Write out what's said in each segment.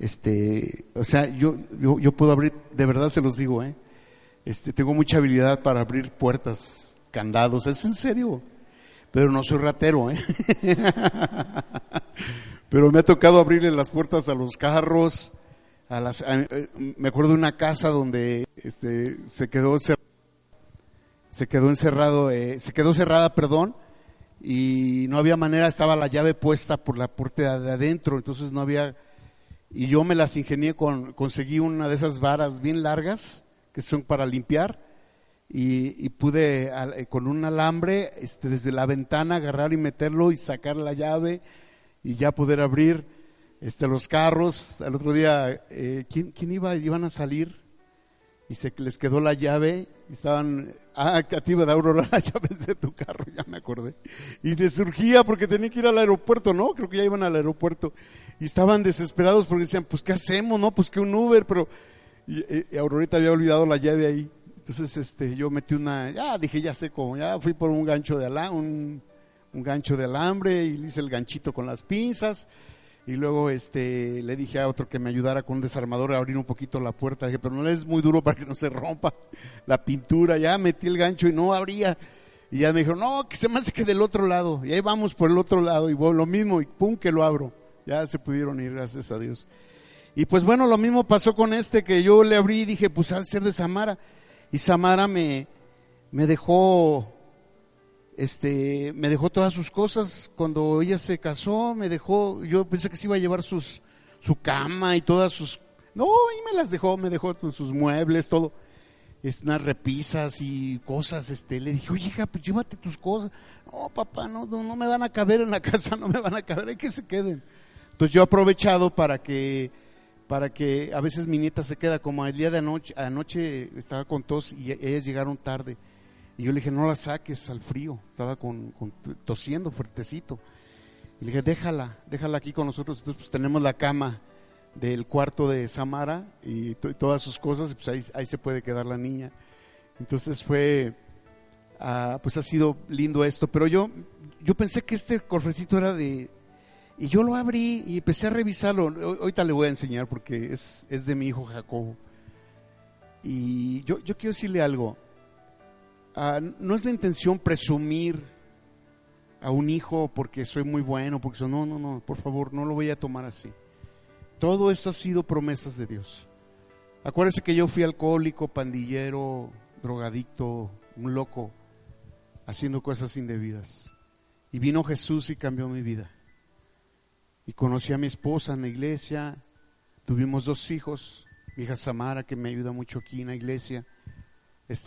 Este, o sea, yo, yo, yo puedo abrir, de verdad se los digo, ¿eh? Este, tengo mucha habilidad para abrir puertas, candados, es en serio. Pero no soy ratero, ¿eh? Pero me ha tocado abrirle las puertas a los carros, a las, eh, me acuerdo de una casa donde este, se quedó se quedó encerrado, eh, se quedó cerrada, perdón, y no había manera, estaba la llave puesta por la puerta de adentro, entonces no había, y yo me las ingenié con, conseguí una de esas varas bien largas que son para limpiar, y, pude eh, con un alambre este, desde la ventana agarrar y meterlo y sacar la llave y ya poder abrir este, los carros. El otro día, eh, ¿quién, ¿quién, iba? Iban a salir y se les quedó la llave y estaban, ah, a ti me da Aurora las llaves de tu carro, ya me acordé. Y les surgía porque tenían que ir al aeropuerto, ¿no? Creo que ya iban al aeropuerto. Y estaban desesperados porque decían, pues ¿qué hacemos, no? Pues que un Uber, pero... Y, y Aurorita había olvidado la llave ahí. Entonces este, yo metí una, ya dije, ya sé cómo, ya fui por un gancho de alambre, un, un gancho de alambre y le hice el ganchito con las pinzas y luego este, le dije a otro que me ayudara con un desarmador a abrir un poquito la puerta. Dije, pero no es muy duro para que no se rompa la pintura. Ya metí el gancho y no abría. Y ya me dijo, no, que se me hace que del otro lado. Y ahí vamos por el otro lado. Y lo mismo, y pum, que lo abro. Ya se pudieron ir, gracias a Dios. Y pues bueno, lo mismo pasó con este, que yo le abrí y dije, pues al ser de Samara. Y Samara me, me dejó este, me dejó todas sus cosas cuando ella se casó, me dejó, yo pensé que se iba a llevar sus, su cama y todas sus, no, y me las dejó, me dejó sus muebles, todo, es, unas repisas y cosas, este, le dije, oye, hija, pues llévate tus cosas, no, papá, no, no, me van a caber en la casa, no me van a caber, hay que se queden. Entonces yo he aprovechado para que, para que a veces mi nieta se queda, como el día de anoche, anoche estaba con tos y ellas llegaron tarde y yo le dije, no la saques al frío. Estaba con, tosiendo fuertecito. Y le dije, déjala, déjala aquí con nosotros. Entonces, pues tenemos la cama del cuarto de Samara y todas sus cosas, pues ahí, ahí, se puede quedar la niña. Entonces fue, ah, pues ha sido lindo esto. Pero yo, yo pensé que este cofrecito era de... Y yo lo abrí y empecé a revisarlo. Ahorita le voy a enseñar porque es, es de mi hijo Jacobo. Y yo, yo quiero decirle algo. Ah, no es la intención presumir a un hijo porque soy muy bueno, porque no, no, no, por favor, no lo voy a tomar así. Todo esto ha sido promesas de Dios. Acuérdese que yo fui alcohólico, pandillero, drogadicto, un loco, haciendo cosas indebidas. Y vino Jesús y cambió mi vida. Y conocí a mi esposa en la iglesia, tuvimos dos hijos, mi hija Samara, que me ayuda mucho aquí en la iglesia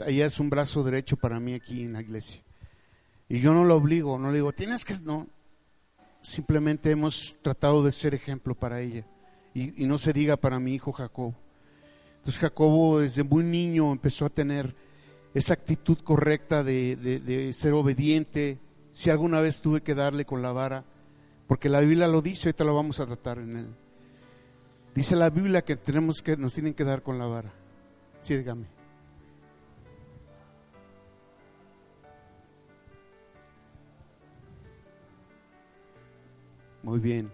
ella es un brazo derecho para mí aquí en la iglesia. Y yo no lo obligo, no le digo, tienes que, no. Simplemente hemos tratado de ser ejemplo para ella. Y, no se diga para mi hijo Jacobo. Entonces Jacobo desde muy niño empezó a tener esa actitud correcta de, ser obediente. Si alguna vez tuve que darle con la vara, porque la Biblia lo dice, ahorita lo vamos a tratar en él. Dice la Biblia que tenemos que, nos tienen que dar con la vara. Sí, dígame. Muy bien.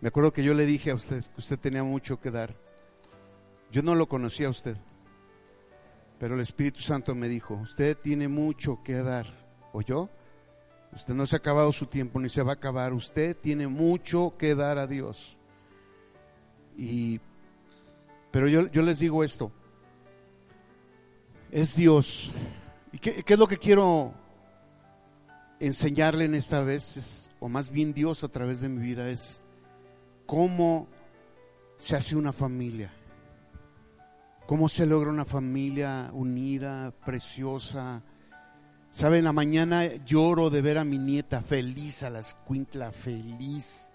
Me acuerdo que yo le dije a usted que usted tenía mucho que dar. Yo no lo conocía a usted, pero el Espíritu Santo me dijo, usted tiene mucho que dar. ¿Oyó? Usted no se ha acabado su tiempo ni se va a acabar. Usted tiene mucho que dar a Dios. Y, pero yo, yo les digo esto. Es Dios. ¿Y qué, es lo que quiero enseñarle en esta vez, o más bien Dios a través de mi vida, es cómo se hace una familia, cómo se logra una familia unida, preciosa. Saben, la mañana lloro de ver a mi nieta feliz, a la escuincla feliz.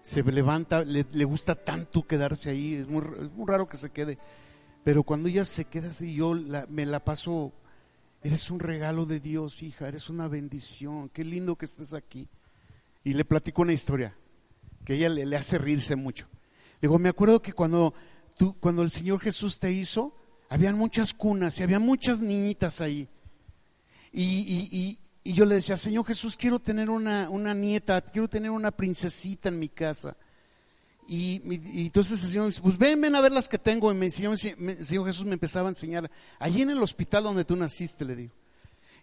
Se levanta, le, gusta tanto quedarse ahí, es muy, raro que se quede. Pero cuando ella se queda así, yo me la paso Eres un regalo de Dios, hija, eres una bendición. Qué lindo que estés aquí. Y le platico una historia que ella le, hace reírse mucho. Digo, me acuerdo que cuando, tú, cuando el Señor Jesús te hizo, habían muchas cunas y había muchas niñitas ahí. Y, yo le decía, Señor Jesús, quiero tener una, una nieta, quiero tener una princesita en mi casa. y, y, entonces el Señor dice, pues ven, ven a ver las que tengo. Y me, el Señor, el Señor Jesús me empezaba a enseñar, allí en el hospital donde tú naciste, le digo.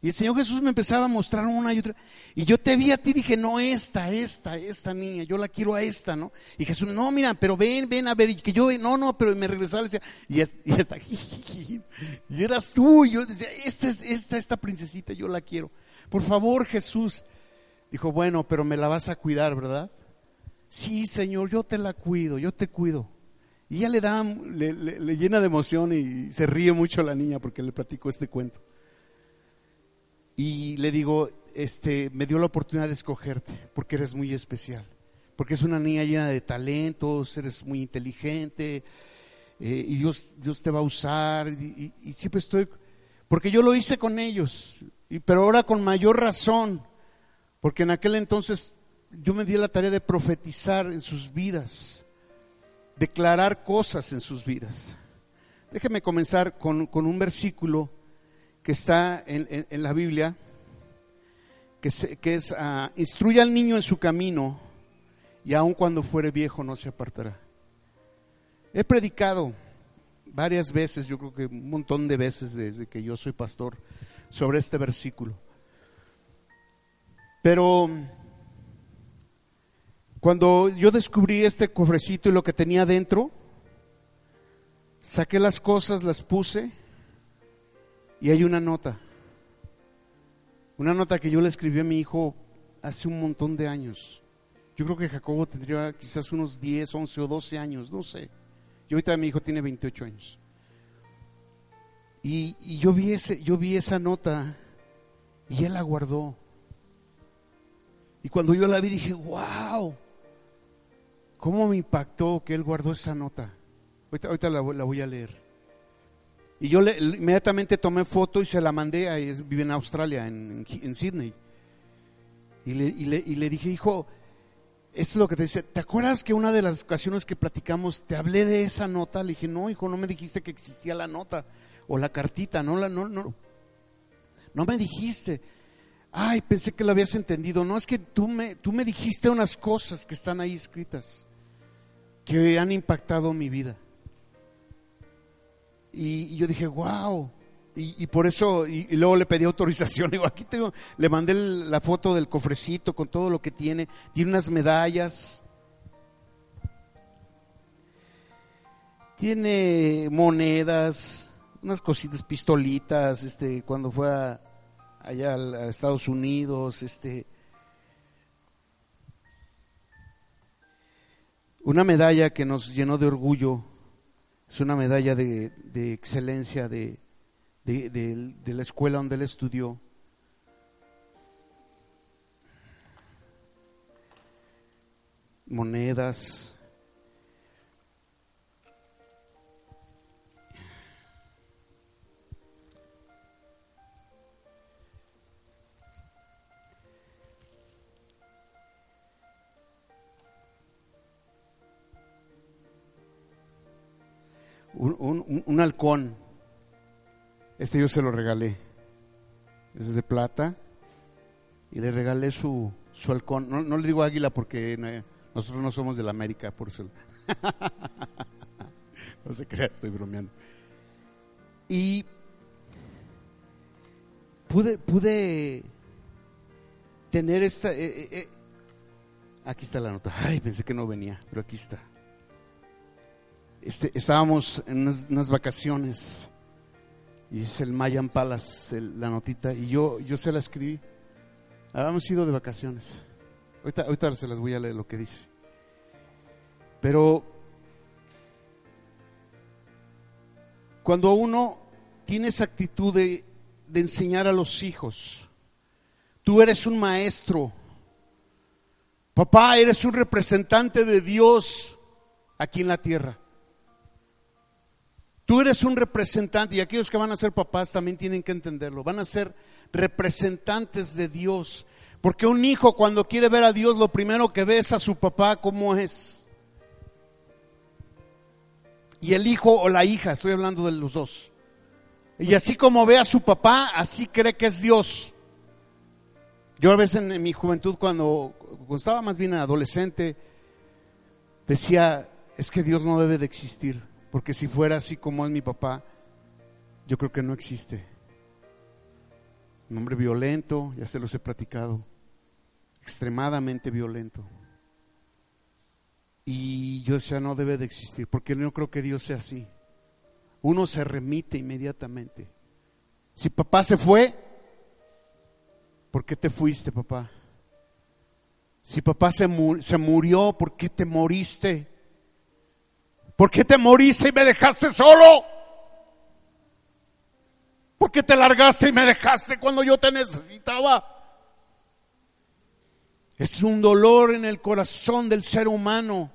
Y el Señor Jesús me empezaba a mostrar una y otra. Y yo te vi a ti, dije, no, esta, esta, esta niña, yo la quiero a esta, ¿no? Y Jesús, no, mira, pero ven, ven a ver, y que yo, no, no, pero me regresaba y decía, y, esta, y eras tú, y yo decía, esta, esta, esta princesita, yo la quiero. Por favor, Jesús. Dijo, bueno, pero me la vas a cuidar, ¿verdad? Sí, Señor, yo te la cuido, yo te cuido. Y ya le da, le, le llena de emoción y se ríe mucho la niña porque le platico este cuento y le digo, este, me dio la oportunidad de escogerte porque eres muy especial, porque es una niña llena de talentos, eres muy inteligente eh, y Dios, Dios te va a usar y, siempre estoy, porque yo lo hice con ellos, y, pero ahora con mayor razón, porque en aquel entonces yo me di la tarea de profetizar en sus vidas, declarar cosas en sus vidas. Déjeme comenzar con, con un versículo que está en, la Biblia, que, es, uh, instruye al niño en su camino y aun cuando fuere viejo no se apartará. He predicado varias veces, yo creo que un montón de veces desde que yo soy pastor, sobre este versículo. Pero cuando yo descubrí este cofrecito y lo que tenía dentro, saqué las cosas, las puse y hay una nota, una nota que yo le escribí a mi hijo hace un montón de años. Yo creo que Jacobo tendría quizás unos 10, 11 o 12 años, no sé. Y ahorita mi hijo tiene 28 años. Y, yo, vi ese, yo vi esa nota y él la guardó. Y cuando yo la vi dije, wow, ¿cómo me impactó que él guardó esa nota? Ahorita, la voy a leer. Y yo le, inmediatamente tomé foto y se la mandé, a, vive en Australia, en, Sydney. Y le, y, le, y le, dije, hijo, esto es lo que te dice, ¿te acuerdas que una de las ocasiones que platicamos te hablé de esa nota? Le dije, no, hijo, no me dijiste que existía la nota o la cartita, no, la, no, no, no me dijiste. Ay, pensé que lo habías entendido. No, es que tú me, tú me dijiste unas cosas que están ahí escritas que han impactado mi vida. Y, yo dije, wow. Y, por eso, y, luego le pedí autorización. Digo, aquí tengo, le mandé la foto del cofrecito con todo lo que tiene. Tiene unas medallas. Tiene monedas, unas cositas, pistolitas, este, cuando fue allá a, a Estados Unidos, este, una medalla que nos llenó de orgullo es una medalla de, excelencia de, de, la escuela donde él estudió. Monedas. Un, halcón. Este yo se lo regalé. Es de plata. Y le regalé su, su halcón. No, le digo águila porque nosotros no somos de la América, por eso. no se crea, estoy bromeando. Y pude, pude tener esta... Eh, eh, eh, aquí está la nota. Ay, pensé que no venía, pero aquí está. Este, estábamos en unas, vacaciones y es el Mayan Palace, la notita, y yo, yo se la escribí. Habíamos ido de vacaciones. Ahorita, ahorita se las voy a leer lo que dice. Pero cuando uno tiene esa actitud de, de enseñar a los hijos, tú eres un maestro, papá, eres un representante de Dios aquí en la tierra. Tú eres un representante y aquellos que van a ser papás también tienen que entenderlo. Van a ser representantes de Dios. Porque un hijo cuando quiere ver a Dios lo primero que ve es a su papá como es. Y el hijo o la hija, estoy hablando de los dos. Y así como ve a su papá, así cree que es Dios. Yo a veces en, mi juventud, cuando, cuando estaba más bien adolescente, decía, es que Dios no debe de existir, porque si fuera así como es mi papá, yo creo que no existe. Un hombre violento, ya se los he platicado, extremadamente violento. Y yo decía, no debe de existir, porque no creo que Dios sea así. Uno se remite inmediatamente. Si papá se fue, ¿por qué te fuiste, papá? Si papá se, murió, ¿por qué te moriste? ¿Por qué te moriste y me dejaste solo? ¿Por qué te largaste y me dejaste cuando yo te necesitaba? Es un dolor en el corazón del ser humano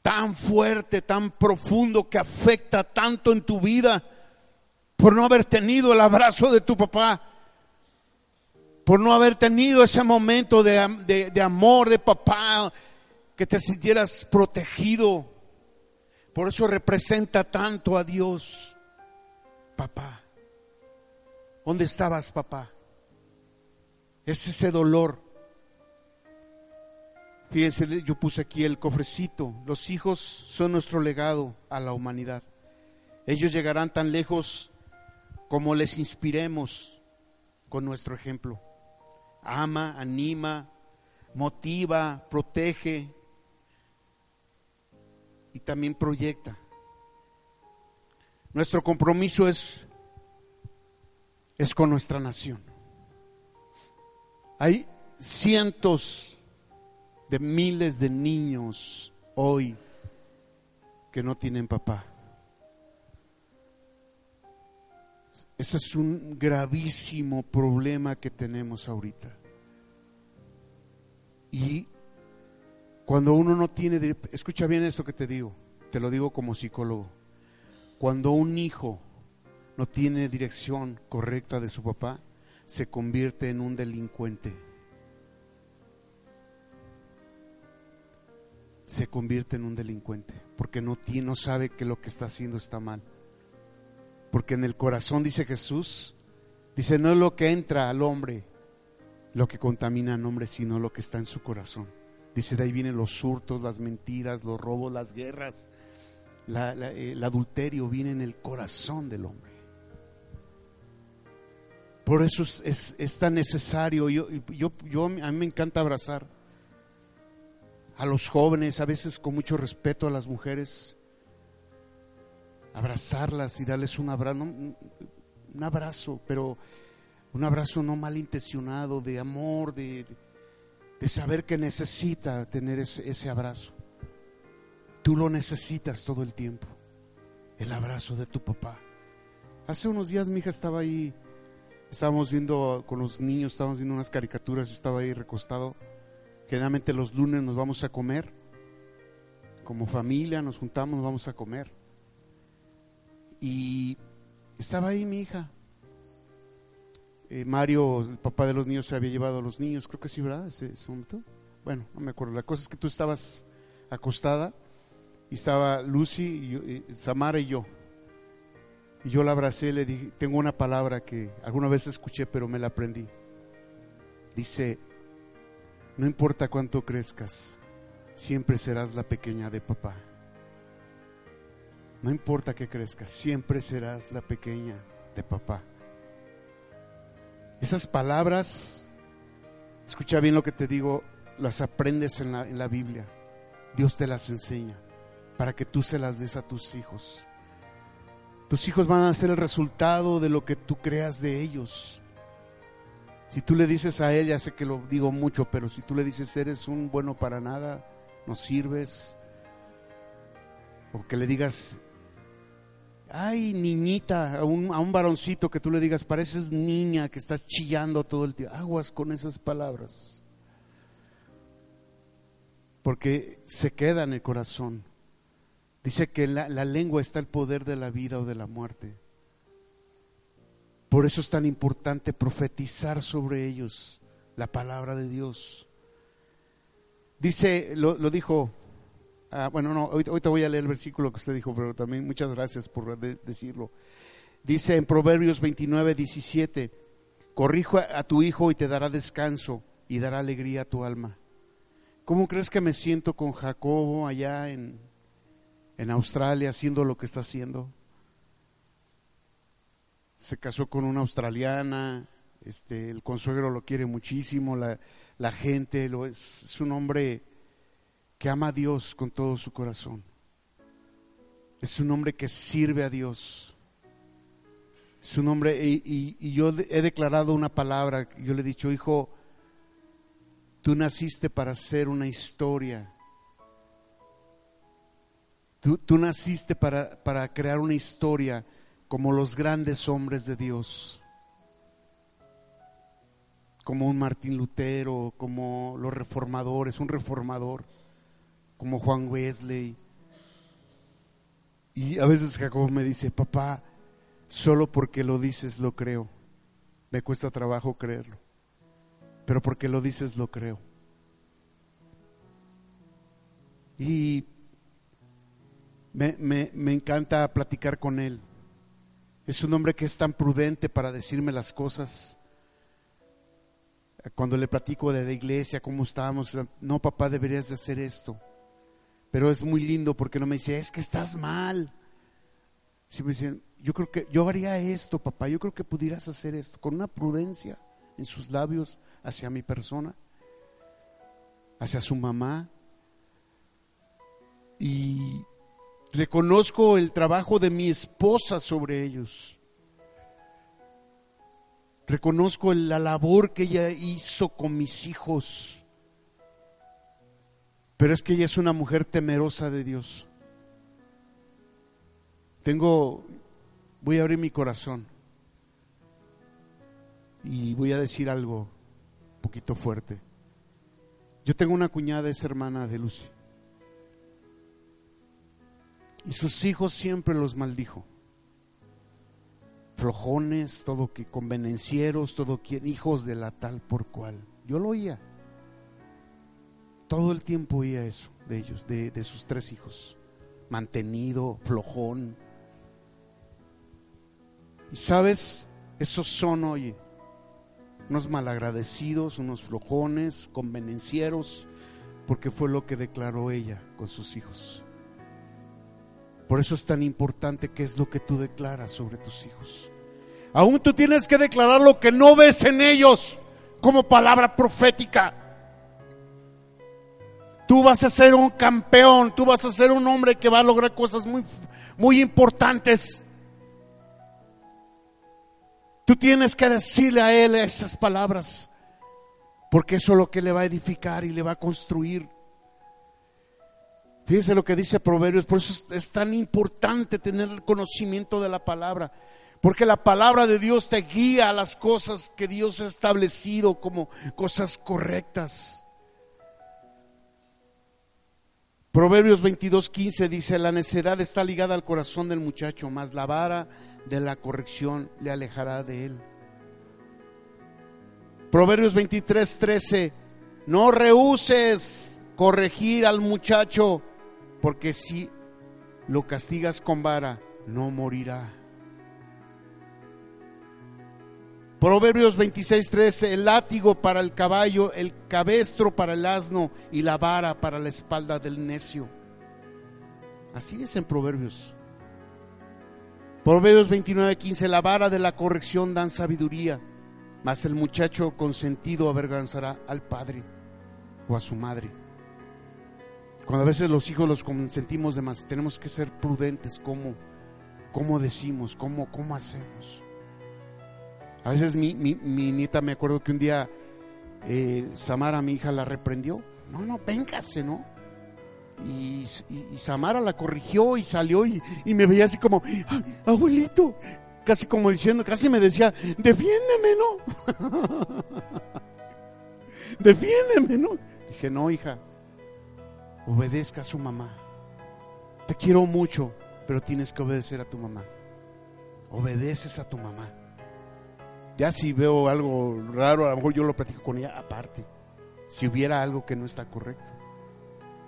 tan fuerte, tan profundo que afecta tanto en tu vida por no haber tenido el abrazo de tu papá, por no haber tenido ese momento de, de amor de papá, que te sintieras protegido. Por eso representa tanto a Dios, papá. ¿Dónde estabas, papá? Es ese dolor. Fíjense, yo puse aquí el cofrecito. Los hijos son nuestro legado a la humanidad. Ellos llegarán tan lejos como les inspiremos con nuestro ejemplo. Ama, anima, motiva, protege y también proyecta. Nuestro compromiso es es con nuestra nación. Hay cientos de miles de niños hoy que no tienen papá. Ese es un gravísimo problema que tenemos ahorita. Y cuando uno no tiene, escucha bien esto que te digo, te lo digo como psicólogo, cuando un hijo no tiene dirección correcta de su papá, se convierte en un delincuente. Se convierte en un delincuente porque no, tiene, no sabe que lo que está haciendo está mal. Porque en el corazón, dice Jesús, dice, no es lo que entra al hombre lo que contamina al hombre, sino lo que está en su corazón. Dice, de ahí vienen los hurtos, las mentiras, los robos, las guerras. el adulterio viene en el corazón del hombre. Por eso es, tan necesario. Yo, yo, yo, a mí me encanta abrazar a los jóvenes, a veces con mucho respeto a las mujeres, abrazarlas y darles un abrazo, un abrazo, pero un abrazo no malintencionado, de amor, de saber que necesita tener ese, ese abrazo. Tú lo necesitas todo el tiempo, el abrazo de tu papá. Hace unos días mi hija estaba ahí estábamos viendo con los niños, estábamos viendo unas caricaturas, yo estaba ahí recostado. Generalmente los lunes nos vamos a comer, como familia nos juntamos, nos vamos a comer. Y estaba ahí mi hija. Eh, Mario, el papá de los niños, se había llevado a los niños, creo que sí, ¿verdad? Ese, momento. Bueno, no me acuerdo. La cosa es que tú estabas acostada y estaba Lucy, y Samara y yo. Y yo la abracé le dije, tengo una palabra que alguna vez escuché, pero me la aprendí. Dice, no importa cuánto crezcas, siempre serás la pequeña de papá. No importa que crezcas, siempre serás la pequeña de papá. Esas palabras, escucha bien lo que te digo, las aprendes en la, en la Biblia. Dios te las enseña para que tú se las des a tus hijos. Tus hijos van a ser el resultado de lo que tú creas de ellos. Si tú le dices a ella, sé que lo digo mucho, pero si tú le dices eres un bueno para nada, no sirves, o que le digas, ay niñita, a un, a un varoncito que tú le digas, pareces niña que estás chillando todo el tiempo, aguas con esas palabras, porque se queda en el corazón. Dice que la, la lengua está el poder de la vida o de la muerte. Por eso es tan importante profetizar sobre ellos la palabra de Dios. Dice, lo, dijo, ah, bueno, no, hoy, te voy a leer el versículo que usted dijo, pero también muchas gracias por decirlo. Dice en Proverbios 29, 17, corrijo a tu hijo y te dará descanso y dará alegría a tu alma. ¿Cómo crees que me siento con Jacobo allá en, en Australia haciendo lo que está haciendo? Se casó con una australiana, este, el consuegro lo quiere muchísimo, la, la gente lo es, es un hombre que ama a Dios con todo su corazón. Es un hombre que sirve a Dios. Es un hombre, y, yo he declarado una palabra, yo le he dicho, hijo, tú naciste para hacer una historia. Tú, tú naciste para, para crear una historia como los grandes hombres de Dios como un Martín Lutero, como los reformadores, un reformador, como Juan Wesley. Y a veces Jacob me dice, papá, solo porque lo dices lo creo. Me cuesta trabajo creerlo, pero porque lo dices lo creo. Y me, me encanta platicar con él. Es un hombre que es tan prudente para decirme las cosas cuando le platico de la iglesia, cómo estamos, no papá, deberías de hacer esto. Pero es muy lindo porque no me dice, es que estás mal. Si me dicen, yo creo que yo haría esto, papá, yo creo que pudieras hacer esto, con una prudencia en sus labios hacia mi persona, hacia su mamá. Y reconozco el trabajo de mi esposa sobre ellos. Reconozco la labor que ella hizo con mis hijos. Pero es que ella es una mujer temerosa de Dios. Tengo, voy a abrir mi corazón y voy a decir algo un poquito fuerte. Yo tengo una cuñada, es hermana de Lucy. Y sus hijos siempre los maldijo flojones, todo que convenencieros, todo que hijos de la tal por cual. Yo lo oía. Todo el tiempo oía eso de ellos, de, de sus tres hijos. Mantenido, flojón. Y sabes, esos son, oye, unos malagradecidos, unos flojones, convenencieros, porque fue lo que declaró ella con sus hijos. Por eso es tan importante qué es lo que tú declaras sobre tus hijos. Aún tú tienes que declarar lo que no ves en ellos como palabra profética. Tú vas a ser un campeón, tú vas a ser un hombre que va a lograr cosas muy, muy importantes. Tú tienes que decirle a él esas palabras, porque eso es lo que le va a edificar y le va a construir. Fíjese lo que dice Proverbios, por eso es tan importante tener el conocimiento de la palabra, porque la palabra de Dios te guía a las cosas que Dios ha establecido como cosas correctas. Proverbios 22:15 dice, la necedad está ligada al corazón del muchacho, mas la vara de la corrección le alejará de él. Proverbios 23:13, no rehuses corregir al muchacho porque si lo castigas con vara, no morirá. Proverbios 26, el látigo para el caballo, el cabestro para el asno y la vara para la espalda del necio. Así es en Proverbios. Proverbios 29, 15, la vara de la corrección dan sabiduría, mas el muchacho consentido avergonzará al padre o a su madre. Cuando a veces los hijos los consentimos de más, tenemos que ser prudentes cómo, cómo decimos, cómo, cómo hacemos. A veces mi, mi, nieta me acuerdo que un día eh, Samara, mi hija, la reprendió. No, no, véngase, ¿no? Y, Samara la corrigió y salió y, me veía así como, abuelito, casi como diciendo, casi me decía, defiéndeme, ¿no? defiéndeme, ¿no? Dije, no, hija, obedezca a su mamá. Te quiero mucho, pero tienes que obedecer a tu mamá. Obedeces a tu mamá. Ya si veo algo raro, a lo mejor yo lo platico con ella aparte. Si hubiera algo que no está correcto.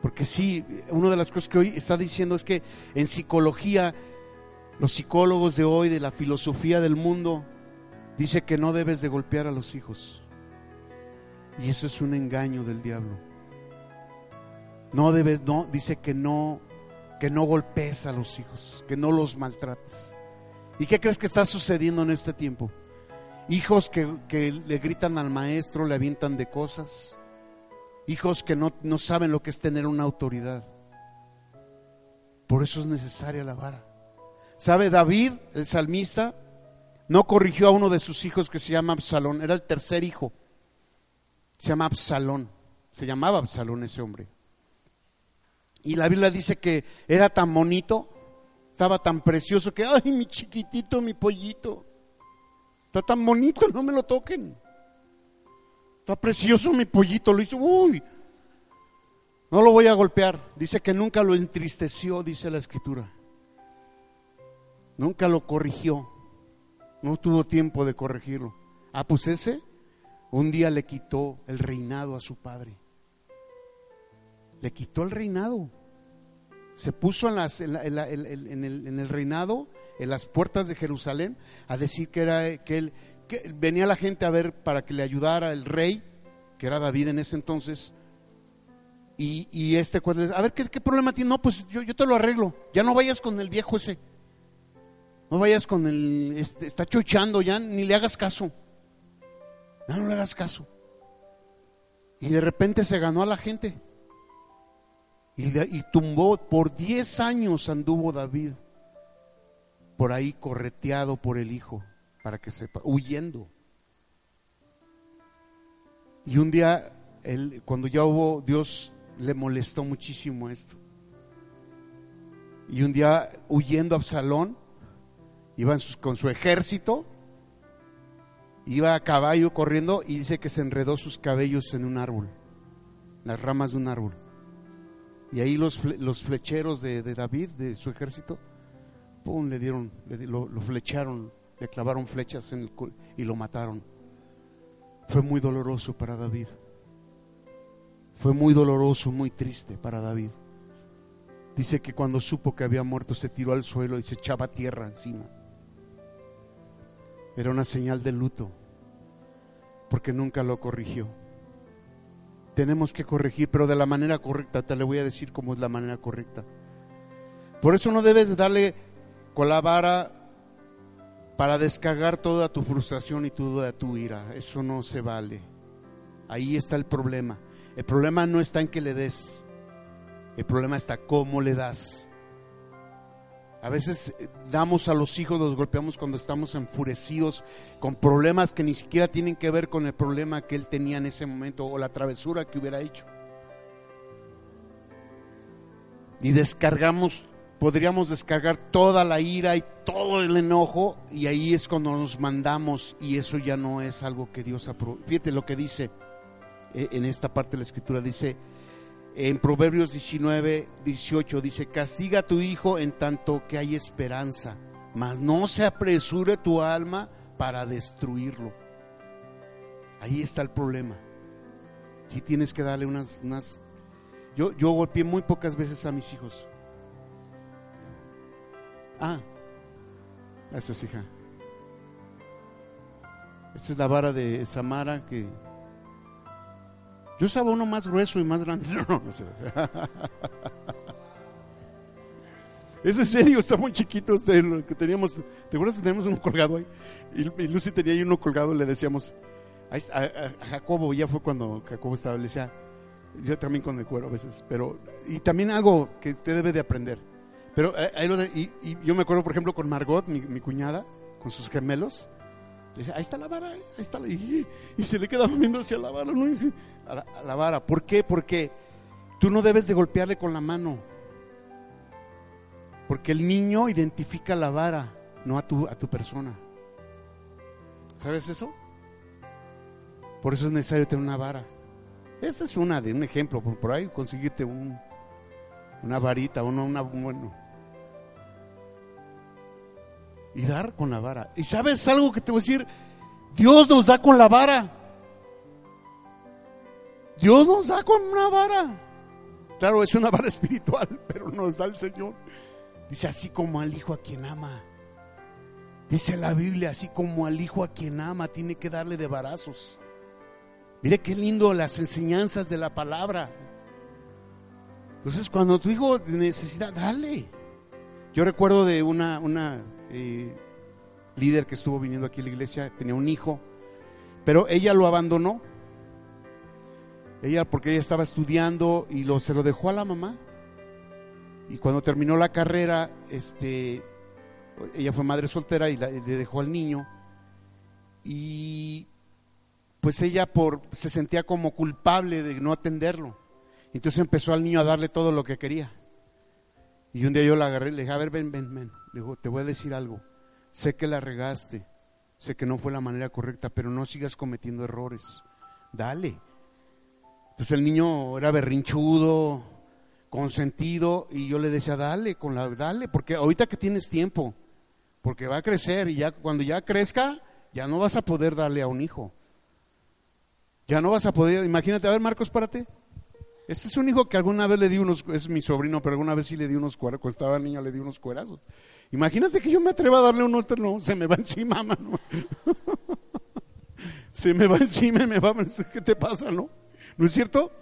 Porque sí, una de las cosas que hoy está diciendo es que en psicología, los psicólogos de hoy, de la filosofía del mundo, dice que no debes de golpear a los hijos. Y eso es un engaño del diablo. No debes, no, dice que no, que no golpees a los hijos, que no los maltrates. ¿Y qué crees que está sucediendo en este tiempo? Hijos que, que le gritan al maestro, le avientan de cosas. Hijos que no, no saben lo que es tener una autoridad. Por eso es necesaria la vara. ¿Sabe David, el salmista? No corrigió a uno de sus hijos que se llama Absalón, era el tercer hijo. Se llama Absalón, se llamaba Absalón ese hombre. Y la Biblia dice que era tan bonito, estaba tan precioso que, ay, mi chiquitito, mi pollito, está tan bonito, no me lo toquen. Está precioso mi pollito, lo hizo, uy, no lo voy a golpear. Dice que nunca lo entristeció, dice la escritura. Nunca lo corrigió. No tuvo tiempo de corregirlo. Ah, pues ese un día le quitó el reinado a su padre. Le quitó el reinado. Se puso en, el, reinado, en las puertas de Jerusalén, a decir que era que él venía la gente a ver para que le ayudara el rey, que era David en ese entonces, y, este cuadro a ver, ¿qué, problema tiene? No, pues yo, yo, te lo arreglo. Ya no vayas con el viejo ese. No vayas con el, este, está chochando, ya ni le hagas caso. Ya no le hagas caso. Y de repente se ganó a la gente. Y, y tumbó, por 10 años anduvo David por ahí correteado por el hijo, para que sepa, huyendo. Y un día, él, cuando ya hubo, Dios le molestó muchísimo esto. Y un día, huyendo a Absalón, iban con su ejército, iba a caballo corriendo y dice que se enredó sus cabellos en un árbol, las ramas de un árbol. Y ahí los, los flecheros de, David, de su ejército, ¡pum! le dieron, lo, flecharon, le clavaron flechas y lo mataron. Fue muy doloroso para David. Fue muy doloroso, muy triste para David. Dice que cuando supo que había muerto se tiró al suelo y se echaba tierra encima. Era una señal de luto, porque nunca lo corrigió. Tenemos que corregir, pero de la manera correcta. Te le voy a decir cómo es la manera correcta. Por eso no debes darle con la vara para descargar toda tu frustración y toda tu ira. Eso no se vale. Ahí está el problema. El problema no está en que le des. El problema está cómo le das. A veces eh, damos a los hijos, los golpeamos cuando estamos enfurecidos con problemas que ni siquiera tienen que ver con el problema que él tenía en ese momento o la travesura que hubiera hecho. Y descargamos, podríamos descargar toda la ira y todo el enojo y ahí es cuando nos mandamos y eso ya no es algo que Dios aprueba. Fíjate lo que dice eh, en esta parte de la escritura, dice, en Proverbios 19, 18 dice, castiga a tu hijo en tanto que hay esperanza, mas no se apresure tu alma para destruirlo. Ahí está el problema. Si tienes que darle unas... unas... Yo, yo golpeé muy pocas veces a mis hijos. Ah, esa es hija. Esta es la vara de Samara que yo usaba uno más grueso y más grande. No, no, sé. Es en serio, muy chiquitos de lo que teníamos. ¿Te acuerdas que teníamos uno colgado ahí? Y, Lucy tenía ahí uno colgado le decíamos, a, Jacobo, ya fue cuando Jacobo estaba, le yo también con el cuero a veces, pero, y también algo que te debe de aprender. Pero eh, ahí lo de, y, yo me acuerdo, por ejemplo, con Margot, mi, cuñada, con sus gemelos, ahí está la vara, ahí está la... Y, se le queda viendo hacia la vara, a, la, vara. ¿Por qué? Porque tú no debes de golpearle con la mano. Porque el niño identifica la vara, no a tu, a tu persona. ¿Sabes eso? Por eso es necesario tener una vara. Esta es una de un ejemplo, por, por ahí conseguirte un, una varita, una, una, bueno, y dar con la vara. ¿Y sabes algo que te voy a decir? Dios nos da con la vara. Dios nos da con una vara. Claro, es una vara espiritual, pero nos da el Señor. Dice, así como al hijo a quien ama. Dice la Biblia, así como al hijo a quien ama, tiene que darle de varazos. Mire qué lindo las enseñanzas de la palabra. Entonces, cuando tu hijo necesita, dale. Yo recuerdo de una, una eh, líder que estuvo viniendo aquí a la iglesia, tenía un hijo, pero ella lo abandonó. Ella, porque ella estaba estudiando y lo, se lo dejó a la mamá. Y cuando terminó la carrera, este, ella fue madre soltera y, le dejó al niño. Y pues ella por, se sentía como culpable de no atenderlo. Entonces empezó al niño a darle todo lo que quería. Y un día yo la agarré y le dije, a ver, ven, ven, ven. Le digo, te voy a decir algo. Sé que la regaste, sé que no fue la manera correcta, pero no sigas cometiendo errores. Dale. Entonces el niño era berrinchudo, consentido, y yo le decía, dale, con la, dale, porque ahorita que tienes tiempo, porque va a crecer y ya cuando ya crezca, ya no vas a poder darle a un hijo. Ya no vas a poder, imagínate, a ver Marcos, párate. Este es un hijo que alguna vez le di unos, es mi sobrino, pero alguna vez sí le di unos cuando estaba niño le di unos cuerazos. Imagínate que yo me atreva a darle uno, este no, se me va encima, mano. se me va encima me va, ¿qué te pasa, no? ¿No es cierto?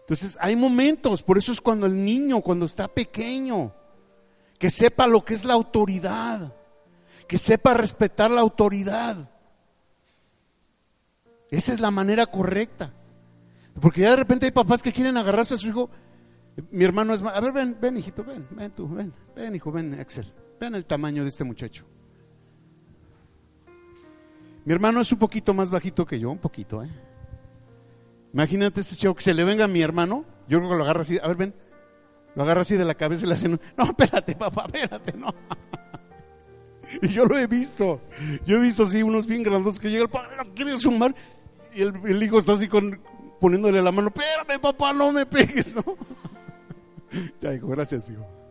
Entonces hay momentos, por eso es cuando el niño, cuando está pequeño, que sepa lo que es la autoridad, que sepa respetar la autoridad. Esa es la manera correcta. Porque ya de repente hay papás que quieren agarrarse a su hijo. Mi hermano es más, a ver, ven, ven, hijito, ven, ven tú, ven, ven, hijo, ven, Axel. Vean el tamaño de este muchacho. Mi hermano es un poquito más bajito que yo, un poquito, ¿eh? Imagínate este chico que se le venga a mi hermano, yo creo que lo agarra así, a ver, ven, lo agarra así de la cabeza y le hace, no, espérate, papá, espérate, no. Y yo lo he visto, yo he visto así unos bien grandes que llega el padre, no quiere sumar, y el, el, hijo está así con, poniéndole la mano, espérame, papá, no me pegues, ¿no? ya, hijo, gracias, hijo.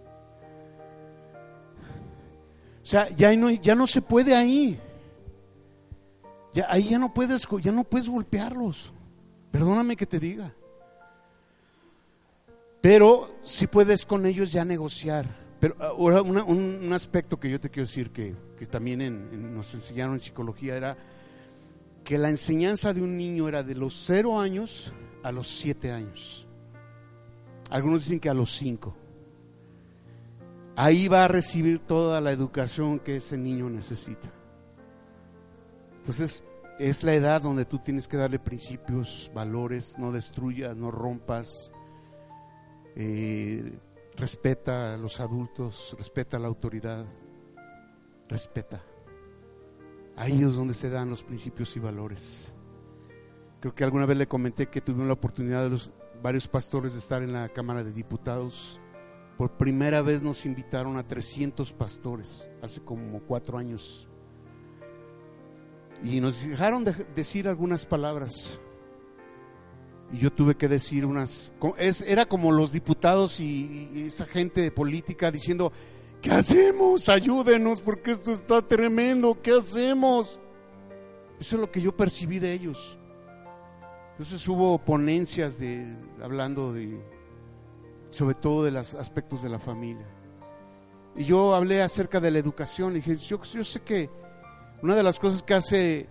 Sea, ya no, ya no se puede ahí. Ya, ahí ya no puedes, ya no puedes golpearlos. Perdóname que te diga. Pero si puedes con ellos ya negociar. Pero ahora un, aspecto que yo te quiero decir que, también nos enseñaron en psicología era que la enseñanza de un niño era de los cero años a los siete años. Algunos dicen que a los cinco. Ahí va a recibir toda la educación que ese niño necesita. Entonces, es la edad donde tú tienes que darle principios, valores, no destruyas, no rompas, eh, respeta a los adultos, respeta a la autoridad, respeta. Ahí es donde se dan los principios y valores. Creo que alguna vez le comenté que tuvimos la oportunidad de los varios pastores de estar en la Cámara de Diputados por primera vez nos invitaron a 300 pastores, hace como cuatro años. Y nos dejaron de decir algunas palabras. Y yo tuve que decir unas... era como los diputados y, y esa gente de política diciendo, ¿qué hacemos? Ayúdenos porque esto está tremendo, ¿qué hacemos? Eso es lo que yo percibí de ellos. Entonces hubo ponencias de, hablando de sobre todo de los aspectos de la familia. Y yo hablé acerca de la educación y dije, yo, sé que una de las cosas que hace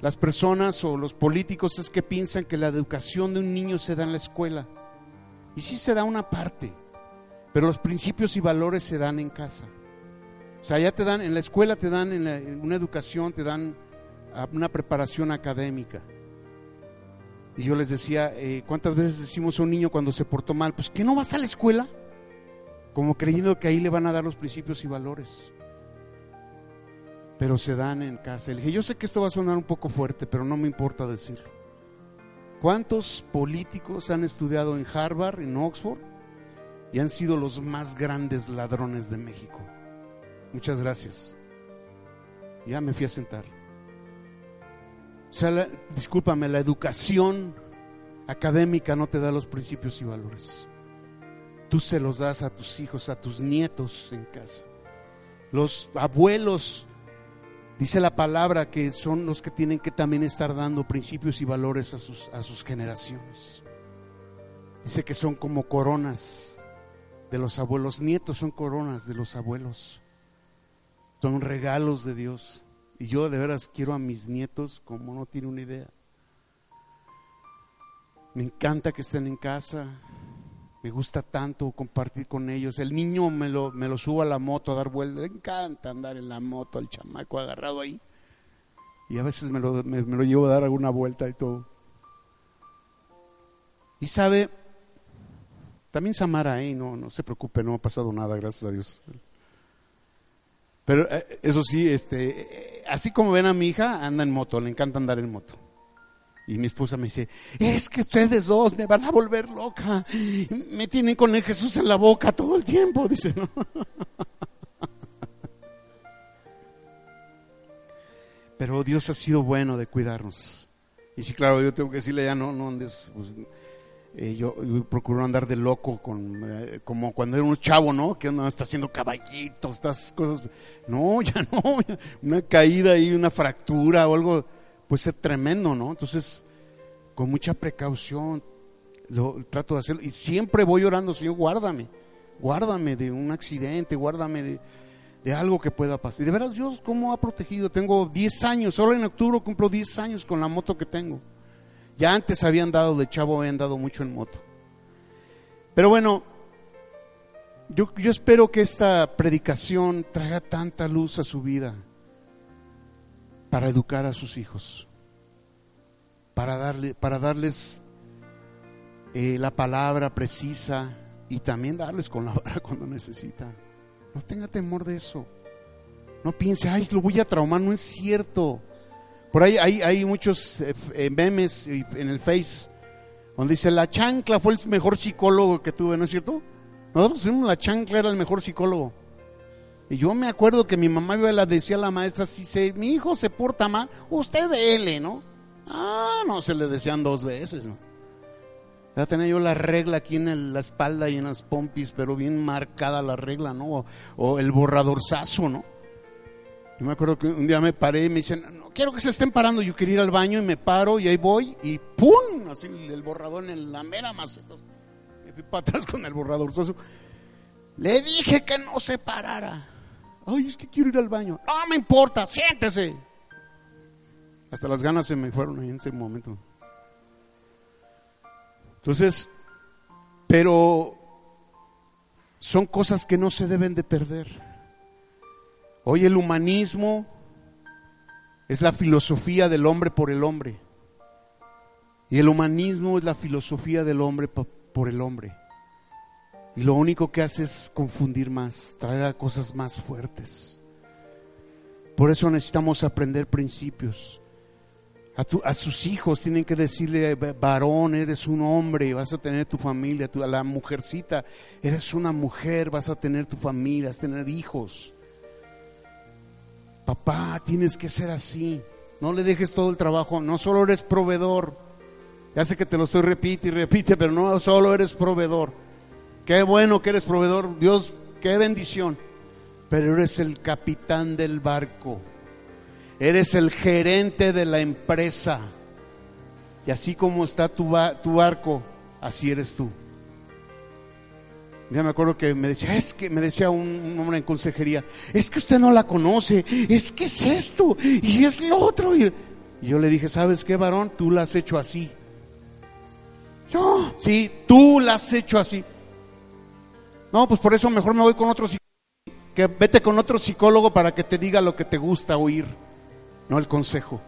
las personas o los políticos es que piensan que la educación de un niño se da en la escuela. Y sí se da una parte, pero los principios y valores se dan en casa. O sea, ya te dan, en la escuela te dan una educación, te dan una preparación académica. Y yo les decía, eh, ¿cuántas veces decimos a un niño cuando se portó mal? Pues que no vas a la escuela, como creyendo que ahí le van a dar los principios y valores. Pero se dan en casa. Le dije, yo sé que esto va a sonar un poco fuerte, pero no me importa decirlo. ¿Cuántos políticos han estudiado en Harvard, en Oxford, y han sido los más grandes ladrones de México? Muchas gracias. Ya me fui a sentar. O sea, discúlpame, la educación académica no te da los principios y valores. Tú se los das a tus hijos, a tus nietos en casa. Los abuelos, dice la palabra, que son los que tienen que también estar dando principios y valores a sus, a sus generaciones. Dice que son como coronas de los abuelos. Nietos son coronas de los abuelos. Son regalos de Dios. Y yo de veras quiero a mis nietos como no tiene una idea. Me encanta que estén en casa, me gusta tanto compartir con ellos. El niño me lo, me lo subo a la moto a dar vueltas. Le encanta andar en la moto, el chamaco agarrado ahí. Y a veces me lo, me, lo llevo a dar alguna vuelta y todo. Y sabe, también Samara ahí, no, no se preocupe, no ha pasado nada, gracias a Dios. Pero eh, eso sí, este, eh, así como ven a mi hija, anda en moto, le encanta andar en moto. Y mi esposa me dice, es que ustedes dos me van a volver loca. Me tienen con el Jesús en la boca todo el tiempo, dice, ¿no? Pero Dios ha sido bueno de cuidarnos. Y sí, claro, yo tengo que decirle ya no, no andes, pues, eh, yo, procuro andar de loco con, eh, como cuando era un chavo, ¿no? Que uno está haciendo caballitos, estas cosas. No, ya no, una caída y una fractura o algo puede ser tremendo, ¿no? Entonces, con mucha precaución lo trato de hacerlo y siempre voy orando, Señor, guárdame, guárdame de un accidente, guárdame de, de algo que pueda pasar. Y de veras, Dios, ¿cómo ha protegido? Tengo 10 años, solo en octubre cumplo 10 años con la moto que tengo. Ya antes habían dado de chavo, habían dado mucho en moto. Pero bueno, yo, yo espero que esta predicación traiga tanta luz a su vida para educar a sus hijos, para, darle, para darles eh, la palabra precisa y también darles con la vara cuando necesitan. No tenga temor de eso. No piense, ay, lo voy a traumar, no es cierto. Por ahí hay, hay muchos eh, eh, memes en el Face donde dice, la chancla fue el mejor psicólogo que tuve, ¿no es cierto? Nosotros decimos, la chancla era el mejor psicólogo. Y yo me acuerdo que mi mamá le decía a la maestra, si se, mi hijo se porta mal, usted dele, ¿no? Ah, no, se le decían dos veces, ¿no? Ya tenía yo la regla aquí en la espalda y en las pompis, pero bien marcada la regla, ¿no? O, o el borradorzazo, ¿no? Yo me acuerdo que un día me paré y me dicen, no quiero que se estén parando. Yo quería ir al baño y me paro y ahí voy y ¡pum! Así el borrador en la mera maceta. Me fui para atrás con el borrador. Le dije que no se parara. Ay, es que quiero ir al baño. No me importa, siéntese. Hasta las ganas se me fueron ahí en ese momento. Entonces, pero son cosas que no se deben de perder. Hoy el humanismo es la filosofía del hombre por el hombre. Y el humanismo es la filosofía del hombre por el hombre. Y lo único que hace es confundir más, traer a cosas más fuertes. Por eso necesitamos aprender principios. A, sus hijos tienen que decirle, varón, eres un hombre, vas a tener tu familia. a la mujercita, eres una mujer, vas a tener tu familia, vas a tener hijos. Papá, tienes que ser así. No le dejes todo el trabajo. No solo eres proveedor. Ya sé que te lo estoy repite y repite, pero no solo eres proveedor. Qué bueno que eres proveedor. Dios, qué bendición. Pero eres el capitán del barco. Eres el gerente de la empresa. Y así como está tu, tu barco, así eres tú. Ya me acuerdo que me decía, es que me decía un, hombre en consejería, es que usted no la conoce, es que es esto y es lo otro. Y, yo le dije, ¿sabes qué, varón? Tú la has hecho así. Yo, sí, tú la has hecho así. No, pues por eso mejor me voy con otro psicólogo. Que vete con otro psicólogo para que te diga lo que te gusta oír, no el consejo.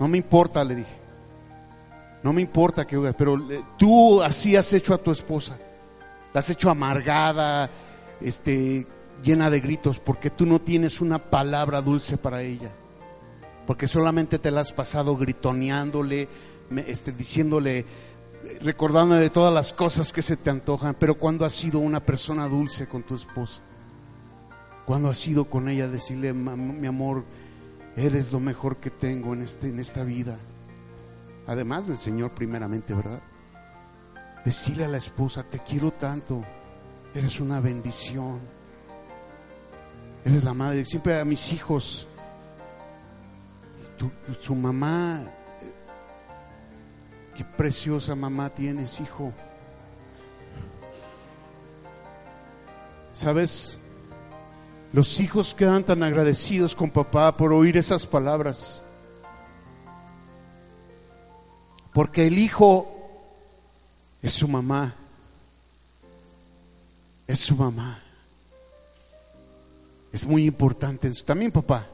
No me importa, le dije. No me importa que pero eh, tú así has hecho a tu esposa la has hecho amargada, este, llena de gritos, porque tú no tienes una palabra dulce para ella. Porque solamente te la has pasado gritoneándole, este, diciéndole, recordándole todas las cosas que se te antojan. Pero cuando has sido una persona dulce con tu esposa, cuando has sido con ella, decirle, mi amor, eres lo mejor que tengo en, este, en esta vida. Además del Señor primeramente, ¿verdad? Decirle a la esposa, te quiero tanto, eres una bendición. Eres la madre. Siempre a mis hijos, su mamá, qué preciosa mamá tienes, hijo. ¿Sabes? Los hijos quedan tan agradecidos con papá por oír esas palabras. Porque el hijo es su mamá es su mamá. Es muy importante. También papá,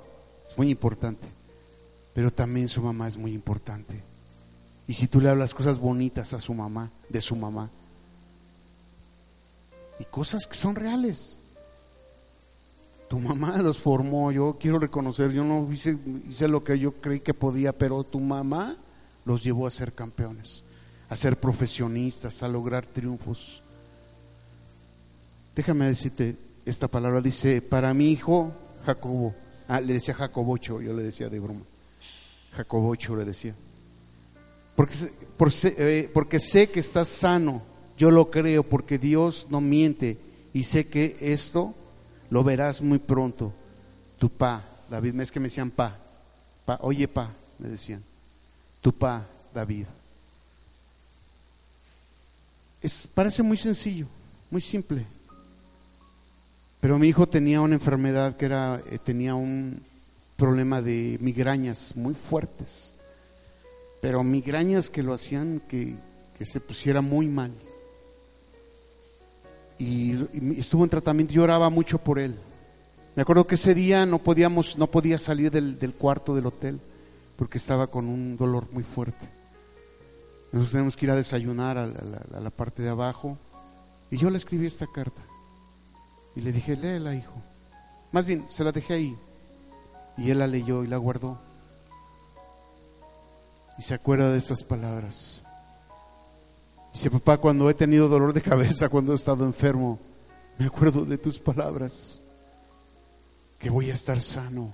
es muy importante. Pero también su mamá es muy importante. Y si tú le hablas cosas bonitas a su mamá, de su mamá, y cosas que son reales. Tu mamá los formó, yo quiero reconocer, yo no hice, hice lo que yo creí que podía, pero tu mamá los llevó a ser campeones, a ser profesionistas, a lograr triunfos. Déjame decirte esta palabra, dice, para mi hijo Jacobo, ah, le decía Jacobocho, yo le decía de broma, Jacobocho le decía, porque, eh, sé que estás sano, yo lo creo porque Dios no miente y sé que esto lo verás muy pronto. Tu pa, David, es que me decían pa, pa, oye pa, me decían, tu pa, David. Es, parece muy sencillo, muy simple. Pero mi hijo tenía una enfermedad que era, eh, tenía un problema de migrañas muy fuertes. Pero migrañas que lo hacían que, que se pusiera muy mal y, estuvo en tratamiento, yo oraba mucho por él. Me acuerdo que ese día no podíamos, no podía salir del, cuarto del hotel porque estaba con un dolor muy fuerte. Nosotros tenemos que ir a desayunar a la, parte de abajo y yo le escribí esta carta y le dije, léela hijo. Más bien, se la dejé ahí y él la leyó y la guardó. Y se acuerda de estas palabras. Dice, papá, cuando he tenido dolor de cabeza, cuando he estado enfermo, me acuerdo de tus palabras, que voy a estar sano,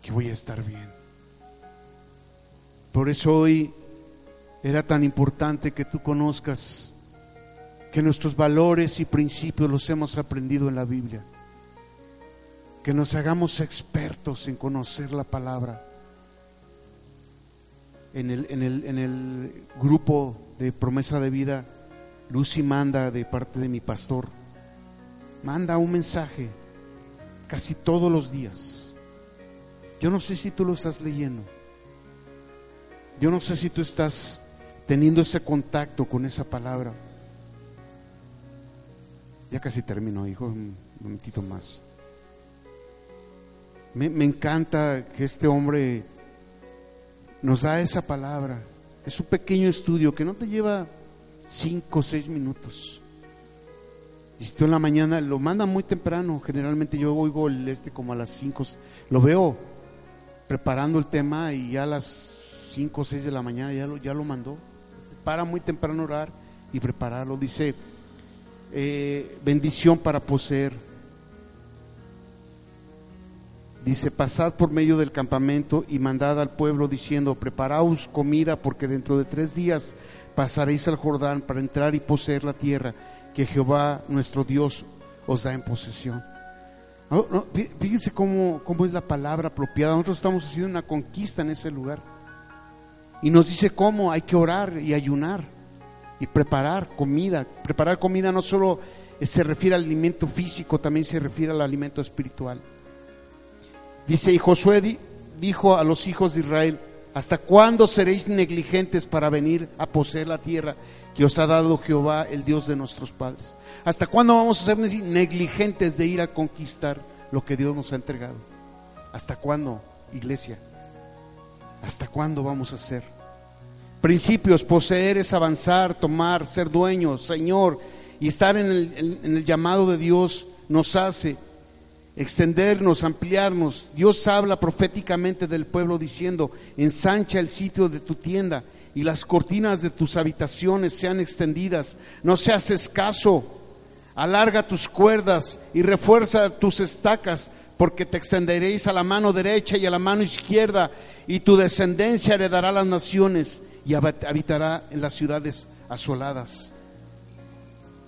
que voy a estar bien. Por eso hoy era tan importante que tú conozcas que nuestros valores y principios los hemos aprendido en la Biblia, que nos hagamos expertos en conocer la palabra. En el, en el, en el grupo de promesa de vida, Lucy manda de parte de mi pastor, manda un mensaje casi todos los días. Yo no sé si tú lo estás leyendo. Yo no sé si tú estás teniendo ese contacto con esa palabra. Ya casi termino, hijo, un momentito más. Me, encanta que este hombre nos da esa palabra es un pequeño estudio que no te lleva cinco o seis minutos. Y si tú en la mañana lo manda muy temprano, generalmente yo oigo el este como a las cinco, lo veo preparando el tema y ya a las cinco o seis de la mañana ya lo, ya lo mandó. Para muy temprano orar y prepararlo. Dice, eh, bendición para poseer Dice, pasad por medio del campamento y mandad al pueblo diciendo, preparaos comida porque dentro de tres días pasaréis al Jordán para entrar y poseer la tierra que Jehová nuestro Dios os da en posesión. fíjense cómo, cómo es la palabra apropiada. Nosotros estamos haciendo una conquista en ese lugar. Y nos dice cómo hay que orar y ayunar y preparar comida. Preparar comida no solo se refiere al alimento físico, también se refiere al alimento espiritual. Dice, y Josué dijo a los hijos de Israel, ¿hasta cuándo seréis negligentes para venir a poseer la tierra que os ha dado Jehová, el Dios de nuestros padres? ¿Hasta cuándo vamos a ser negligentes de ir a conquistar lo que Dios nos ha entregado? ¿Hasta cuándo, iglesia? ¿Hasta cuándo vamos a hacer? Principios, poseer es avanzar, tomar, ser dueño, Señor, y estar en el, en el llamado de Dios nos hace extendernos, ampliarnos. Dios habla proféticamente del pueblo diciendo, ensancha el sitio de tu tienda y las cortinas de tus habitaciones sean extendidas. No seas escaso, alarga tus cuerdas y refuerza tus estacas, porque te extenderéis a la mano derecha y a la mano izquierda, y tu descendencia heredará las naciones y habitará en las ciudades asoladas.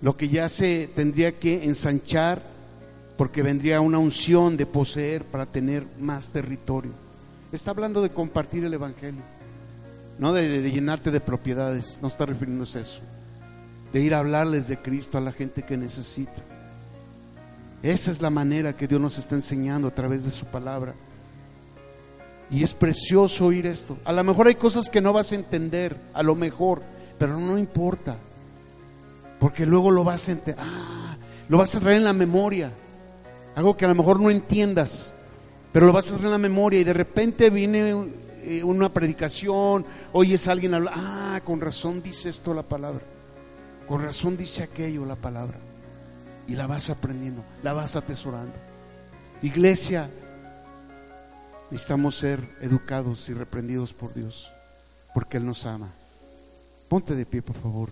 Lo que ya se tendría que ensanchar porque vendría una unción de poseer para tener más territorio. Está hablando de compartir el Evangelio, no de, llenarte de propiedades, no está refiriéndose a eso, de ir a hablarles de Cristo a la gente que necesita. Esa es la manera que Dios nos está enseñando a través de su palabra. Y es precioso oír esto. A lo mejor hay cosas que no vas a entender, a lo mejor, pero no importa. Porque luego lo vas a entender. Ah, lo vas a traer en la memoria. Algo que a lo mejor no entiendas, pero lo vas a traer en la memoria y de repente viene eh, una predicación, oyes a alguien hablar, ah, con razón dice esto la palabra, con razón dice aquello la palabra. Y la vas aprendiendo, la vas atesorando. Iglesia, necesitamos ser educados y reprendidos por Dios, porque Él nos ama. Ponte de pie, por favor.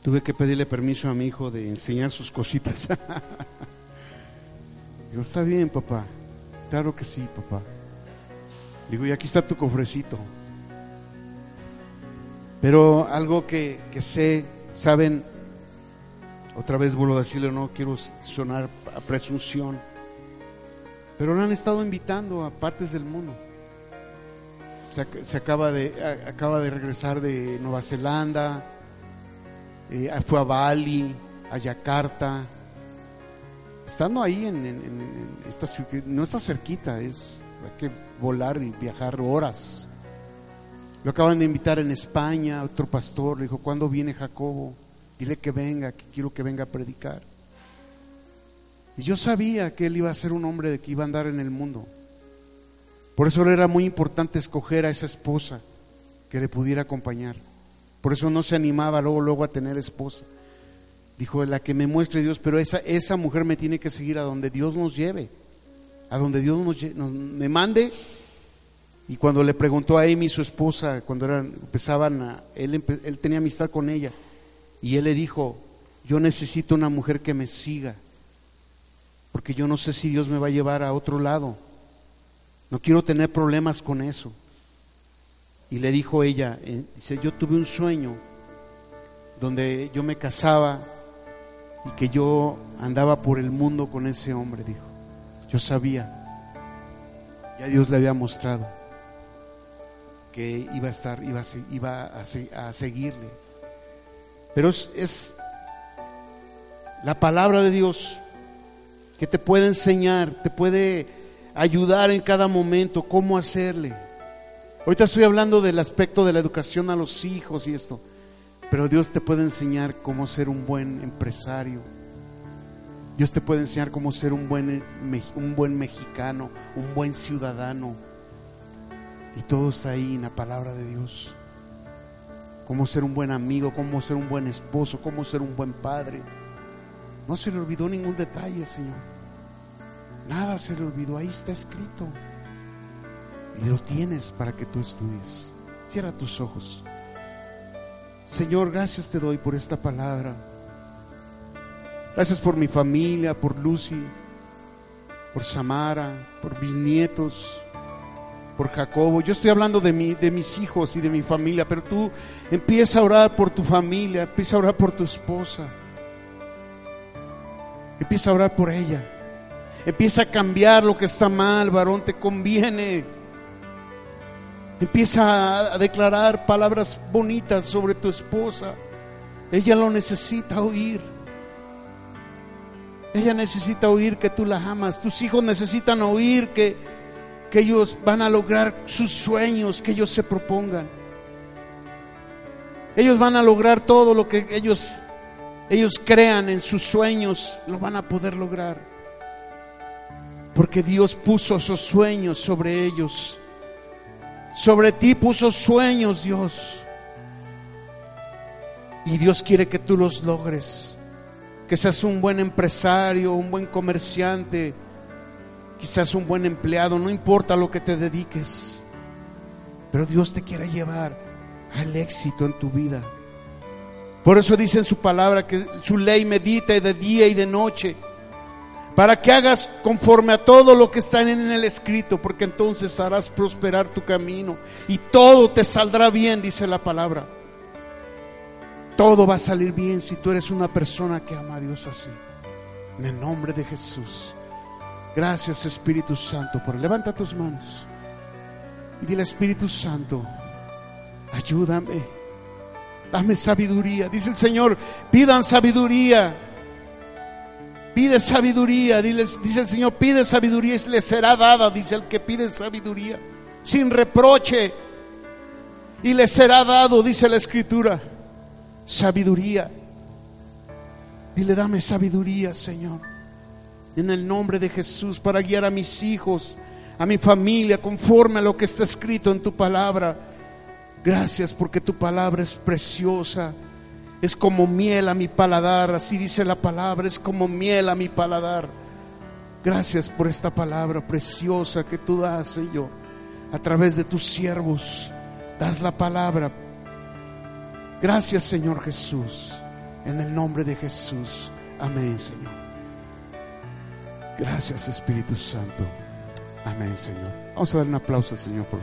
Tuve que pedirle permiso a mi hijo de enseñar sus cositas. Digo, está bien, papá. Claro que sí, papá. Digo, y aquí está tu cofrecito. Pero algo que, que sé, saben, otra vez vuelvo a decirle, no quiero sonar a presunción, pero lo han estado invitando a partes del mundo. Se, acaba, de, acaba de regresar de Nueva Zelanda, eh, fue a Bali, a Yakarta. Estando ahí en, esta ciudad, no está cerquita, es, hay que volar y viajar horas. Lo acaban de invitar en España, otro pastor le dijo, ¿cuándo viene Jacobo? Dile que venga, que quiero que venga a predicar. Y yo sabía que él iba a ser un hombre de que iba a andar en el mundo. Por eso era muy importante escoger a esa esposa que le pudiera acompañar. Por eso no se animaba luego, luego a tener esposa. Dijo, la que me muestre Dios, pero esa, esa mujer me tiene que seguir a donde Dios nos lleve, a donde Dios nos, me mande. Y cuando le preguntó a Amy, su esposa, cuando eran, empezaban a, él, él tenía amistad con ella, y él le dijo, yo necesito una mujer que me siga, porque yo no sé si Dios me va a llevar a otro lado. No quiero tener problemas con eso. Y le dijo ella, eh, dice, yo tuve un sueño donde yo me casaba y que yo andaba por el mundo con ese hombre, dijo. Yo sabía, ya Dios le había mostrado que iba a estar, iba a, iba a, seguirle. Pero es, la palabra de Dios que te puede enseñar, te puede ayudar en cada momento cómo hacerle. Ahorita estoy hablando del aspecto de la educación a los hijos y esto, pero Dios te puede enseñar cómo ser un buen empresario. Dios te puede enseñar cómo ser un buen, un buen mexicano, un buen ciudadano. Y todo está ahí en la palabra de Dios. Cómo ser un buen amigo, cómo ser un buen esposo, cómo ser un buen padre. No se le olvidó ningún detalle, Señor. Nada se le olvidó, ahí está escrito. Y lo tienes para que tú estudies. Cierra tus ojos. Señor, gracias te doy por esta palabra. Gracias por mi familia, por Lucy, por Samara, por mis nietos, por Jacobo. Yo estoy hablando de, mi, de mis hijos y de mi familia, pero tú empieza a orar por tu familia, empieza a orar por tu esposa. Empieza a orar por ella. Empieza a cambiar lo que está mal, varón, te conviene. Empieza a declarar palabras bonitas sobre tu esposa. Ella lo necesita oír. Ella necesita oír que tú la amas. Tus hijos necesitan oír que, que ellos van a lograr sus sueños que ellos se propongan. Ellos van a lograr todo lo que ellos, ellos crean en sus sueños, lo van a poder lograr. Porque Dios puso esos sueños sobre ellos. Sobre ti puso sueños, Dios. Y Dios quiere que tú los logres. Que seas un buen empresario, un buen comerciante, quizás un buen empleado, no importa lo que te dediques. Pero Dios te quiere llevar al éxito en tu vida. Por eso dice en su palabra que su ley medita de día y de noche para que hagas conforme a todo lo que está en el escrito, porque entonces harás prosperar tu camino y todo te saldrá bien, dice la palabra. Todo va a salir bien si tú eres una persona que ama a Dios así. En el nombre de Jesús. Gracias Espíritu Santo por levanta tus manos y dile Espíritu Santo, ayúdame, dame sabiduría. Dice el Señor, pidan sabiduría Pide sabiduría, dice el Señor, pide sabiduría y le será dada, dice el que pide sabiduría, sin reproche. Y le será dado, dice la escritura, sabiduría. Dile, dame sabiduría, Señor. En el nombre de Jesús, para guiar a mis hijos, a mi familia, conforme a lo que está escrito en tu palabra. Gracias porque tu palabra es preciosa. Es como miel a mi paladar, así dice la palabra, es como miel a mi paladar. Gracias por esta palabra preciosa que tú das, Señor, a través de tus siervos. Das la palabra. Gracias, Señor Jesús. En el nombre de Jesús. Amén, Señor. Gracias, Espíritu Santo. Amén, Señor. Vamos a dar un aplauso al Señor por